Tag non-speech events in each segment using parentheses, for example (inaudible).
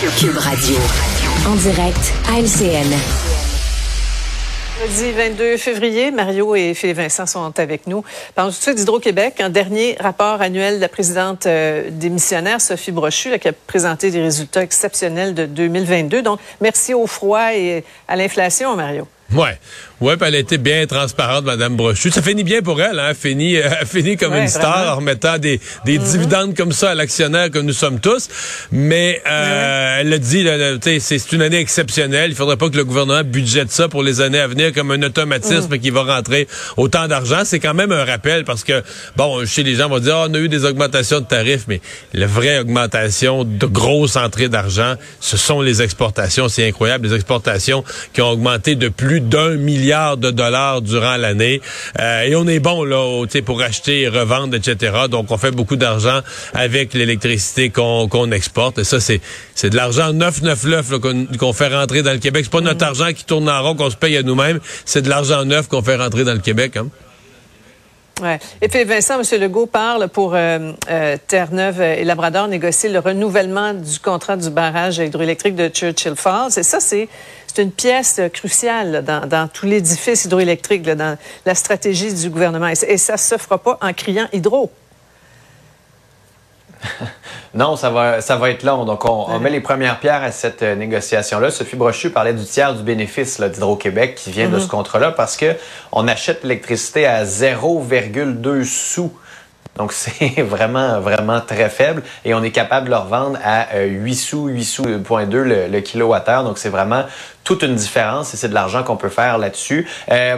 Cube Radio. En direct à LCN. Jeudi 22 février, Mario et Philippe Vincent sont avec nous. Parlons tout de suite d'Hydro-Québec. Un dernier rapport annuel de la présidente euh, démissionnaire, Sophie Brochu, qui a présenté des résultats exceptionnels de 2022. Donc, merci au froid et à l'inflation, Mario. Ouais. Puis elle a été bien transparente, Madame Brochu. Ça finit bien pour elle, hein? Elle finit, euh, finit comme une star en remettant des, des mm-hmm. dividendes comme ça à l'actionnaire que nous sommes tous. Mais euh, elle a dit, c'est une année exceptionnelle. Il faudrait pas que le gouvernement budgète ça pour les années à venir comme un automatisme mm. qui va rentrer autant d'argent. C'est quand même un rappel parce que, bon, chez les gens vont dire, oh, on a eu des augmentations de tarifs, mais la vraie augmentation de grosses entrées d'argent, ce sont les exportations. C'est incroyable. Les exportations qui ont augmenté de plus d'un milliard de dollars durant l'année. Euh, et on est bon là, pour acheter et revendre, etc. Donc on fait beaucoup d'argent avec l'électricité qu'on exporte. Et ça, c'est c'est de l'argent neuf, neuf, neuf qu'on fait rentrer dans le Québec. C'est pas notre argent qui tourne en rond qu'on se paye à nous-mêmes. C'est de l'argent neuf qu'on fait rentrer dans le Québec. Hein? Et puis Vincent, M. Legault parle pour euh, euh, Terre-Neuve et Labrador négocier le renouvellement du contrat du barrage hydroélectrique de Churchill Falls. Et ça, c'est une pièce cruciale dans, dans tout l'édifice hydroélectrique, dans la stratégie du gouvernement. Et, ça ne se fera pas en criant hydro. (laughs) non, ça va, ça va être long. Donc, on, met les premières pierres à cette euh, négociation-là. Sophie Brochu parlait du tiers du bénéfice d'Hydro-Québec qui vient de mm-hmm. ce contrat-là parce que on achète l'électricité à 0,2 sous donc, (laughs) c'est vraiment, vraiment très faible et on est capable de le revendre à 8 euh, sous, 8 sous,2 le, le kilowattheure. Donc, c'est vraiment toute une différence et c'est de l'argent qu'on peut faire là-dessus. Euh,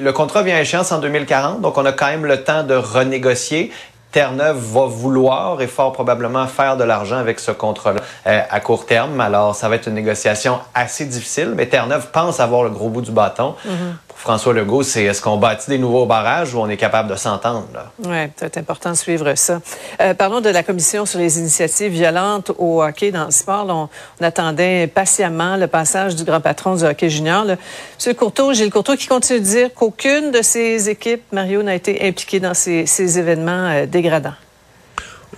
le contrat vient à échéance en 2040, donc on a quand même le temps de renégocier. Terre-Neuve va vouloir et fort probablement faire de l'argent avec ce contrat-là euh, à court terme. Alors, ça va être une négociation assez difficile, mais Terre-Neuve pense avoir le gros bout du bâton. Mm-hmm. François Legault, c'est est-ce qu'on bâtit des nouveaux barrages ou on est capable de s'entendre? Oui, c'est important de suivre ça. Euh, parlons de la Commission sur les initiatives violentes au hockey dans le sport. On, attendait patiemment le passage du grand patron du hockey junior. Là. M. Courteau, Gilles Courteau, qui continue de dire qu'aucune de ses équipes, Mario, n'a été impliquée dans ces, événements euh, dégradants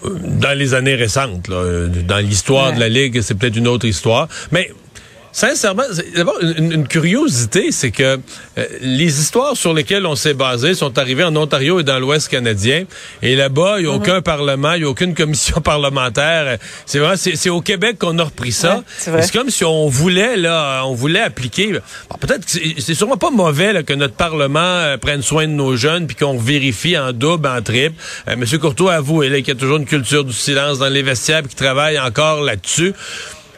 dans les années récentes. Dans l'histoire de la Ligue, c'est peut-être une autre histoire. Mais Sincèrement, d'abord, une, curiosité, c'est que euh, les histoires sur lesquelles on s'est basé sont arrivées en Ontario et dans l'Ouest canadien. Et là-bas, il n'y a mhm. aucun parlement, il n'y a aucune commission (laughs) parlementaire. C'est vrai, c'est au Québec qu'on a repris ça. c'est comme si on voulait, là, on voulait appliquer. Peut-être que c'est sûrement pas mauvais que notre Parlement euh, prenne soin de nos jeunes puis qu'on vérifie en double, en triple. Euh, Monsieur Courtois avoue, qu'il y a toujours une culture du silence dans les vestiaires qui travaille encore là-dessus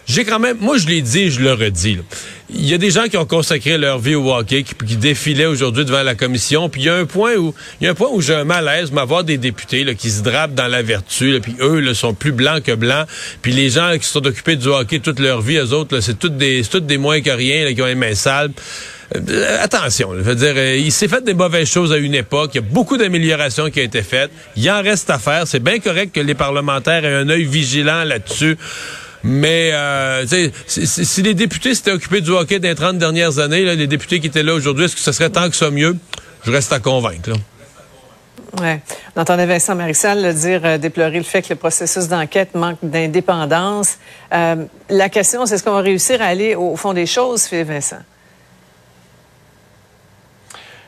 j'ai quand même, moi je l'ai dit, je le redis. Il y a des gens qui ont consacré leur vie au hockey, qui, qui défilaient aujourd'hui devant la commission. Puis il y a un point où, il y a un point où j'ai un malaise, m'avoir des députés là, qui se drapent dans la vertu. puis eux, là, sont plus blancs que blancs. Puis les gens qui sont occupés du hockey toute leur vie, eux autres, c'est toutes des, toutes des moins que rien, là, qui ont les mains sales. Euh, attention, je veux dire, euh, il s'est fait des mauvaises choses à une époque. Il y a beaucoup d'améliorations qui ont été faites. Il en reste à faire. C'est bien correct que les parlementaires aient un œil vigilant là-dessus. Mais euh, si, les députés s'étaient occupés du hockey les 30 dernières années, les députés qui étaient là aujourd'hui, est-ce que ce serait tant que ça mieux? Je reste à convaincre. Oui. On entendait Vincent Marissal dire, euh, déplorer le fait que le processus d'enquête manque d'indépendance. Euh, la question, c'est est-ce qu'on va réussir à aller au fond des choses, Vincent?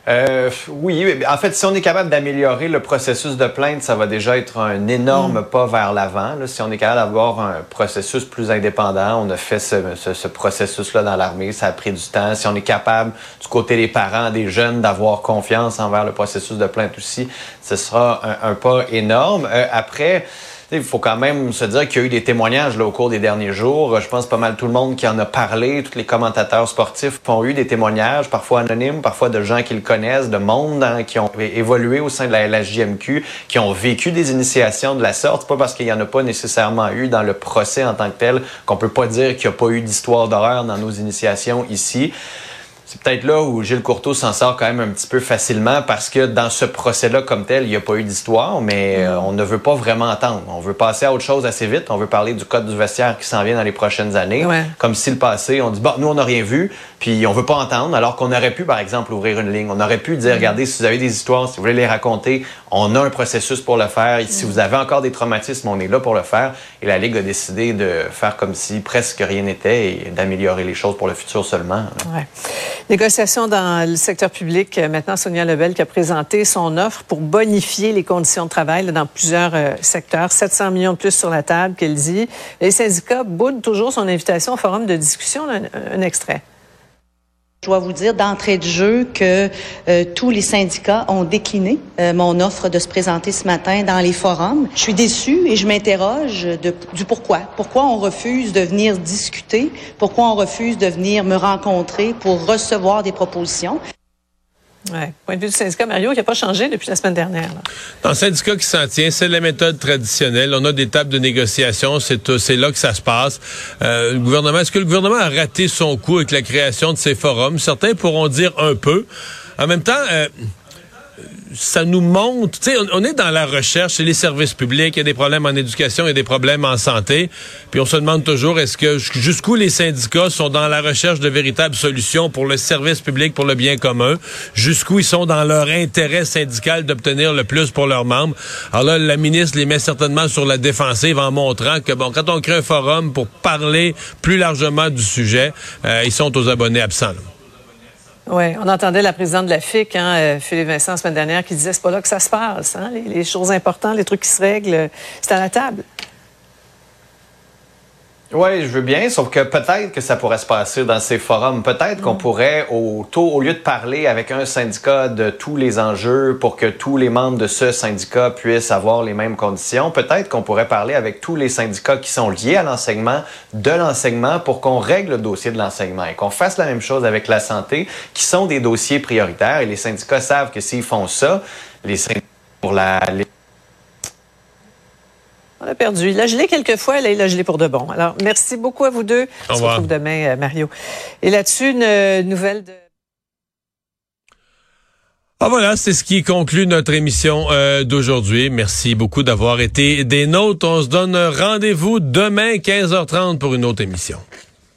Euh, oui, en fait, si on est capable d'améliorer le processus de plainte, ça va déjà être un énorme mm. pas vers l'avant. Si on est capable d'avoir un processus plus indépendant, on a fait ce, ce, processus-là dans l'armée, ça a pris du temps. Si on est capable, du côté des parents, des jeunes, d'avoir confiance envers le processus de plainte aussi, ce sera un, pas énorme. Euh, après, il faut quand même se dire qu'il y a eu des témoignages là, au cours des derniers jours. Je pense pas mal tout le monde qui en a parlé, tous les commentateurs sportifs ont eu des témoignages, parfois anonymes, parfois de gens qu'ils connaissent, de monde hein, qui ont évolué au sein de la LHJMQ, qui ont vécu des initiations de la sorte. Pas parce qu'il y en a pas nécessairement eu dans le procès en tant que tel qu'on peut pas dire qu'il n'y a pas eu d'histoire d'horreur dans nos initiations ici c'est peut-être là où Gilles Courteau s'en sort quand même un petit peu facilement parce que dans ce procès-là comme tel, il n'y a pas eu d'histoire, mais euh, on ne veut pas vraiment entendre. On veut passer à autre chose assez vite. On veut parler du code du vestiaire qui s'en vient dans les prochaines années. Comme si le passé, on dit, bon, nous, on n'a rien vu. Puis on veut pas entendre, alors qu'on aurait pu, par exemple, ouvrir une ligne. On aurait pu dire, regardez, si vous avez des histoires, si vous voulez les raconter, on a un processus pour le faire. Et si vous avez encore des traumatismes, on est là pour le faire. Et la Ligue a décidé de faire comme si presque rien n'était et d'améliorer les choses pour le futur seulement. Ouais. Négociation dans le secteur public. Maintenant, Sonia Lebel qui a présenté son offre pour bonifier les conditions de travail dans plusieurs euh, secteurs. 700 millions de plus sur la table, qu'elle dit. Les syndicats boudent toujours son invitation au forum de discussion. Un, un extrait. Je dois vous dire d'entrée de jeu que euh, tous les syndicats ont décliné euh, mon offre de se présenter ce matin dans les forums. Je suis déçue et je m'interroge du pourquoi. Pourquoi on refuse de venir discuter? Pourquoi on refuse de venir me rencontrer pour recevoir des propositions? Ouais. Point de vue du syndicat, Mario, qui n'a pas changé depuis la semaine dernière. Là. Dans le syndicat qui s'en tient, c'est la méthode traditionnelle. On a des tables de négociation, c'est là que ça se passe. Euh, le gouvernement, est-ce que le gouvernement a raté son coup avec la création de ces forums? Certains pourront dire un peu. En même temps, euh, ça nous montre, tu sais, on, est dans la recherche, c'est les services publics, il y a des problèmes en éducation, il y a des problèmes en santé, puis on se demande toujours est-ce que jusqu'où les syndicats sont dans la recherche de véritables solutions pour le service public, pour le bien commun, jusqu'où ils sont dans leur intérêt syndical d'obtenir le plus pour leurs membres? Alors là, la ministre les met certainement sur la défensive en montrant que bon, quand on crée un forum pour parler plus largement du sujet, euh, ils sont aux abonnés absents. Oui, on entendait la présidente de la FIC, hein, euh, Philippe Vincent, la semaine dernière, qui disait c'est pas là que ça se passe. Hein, les, les, choses importantes, les trucs qui se règlent, c'est à la table. Oui, je veux bien, sauf que peut-être que ça pourrait se passer dans ces forums. Peut-être qu'on mm. pourrait, au, au lieu de parler avec un syndicat de tous les enjeux pour que tous les membres de ce syndicat puissent avoir les mêmes conditions, peut-être qu'on pourrait parler avec tous les syndicats qui sont liés à l'enseignement, de l'enseignement, pour qu'on règle le dossier de l'enseignement et qu'on fasse la même chose avec la santé, qui sont des dossiers prioritaires. Et les syndicats savent que s'ils font ça, les syndicats pour la... Les a perdu. Il a gelé quelques fois, là, il a gelé pour de bon. Alors, merci beaucoup à vous deux. Au On se retrouve demain, euh, Mario. Et là-dessus, une euh, nouvelle de... Ah voilà, c'est ce qui conclut notre émission euh, d'aujourd'hui. Merci beaucoup d'avoir été des nôtres. On se donne rendez-vous demain 15h30 pour une autre émission.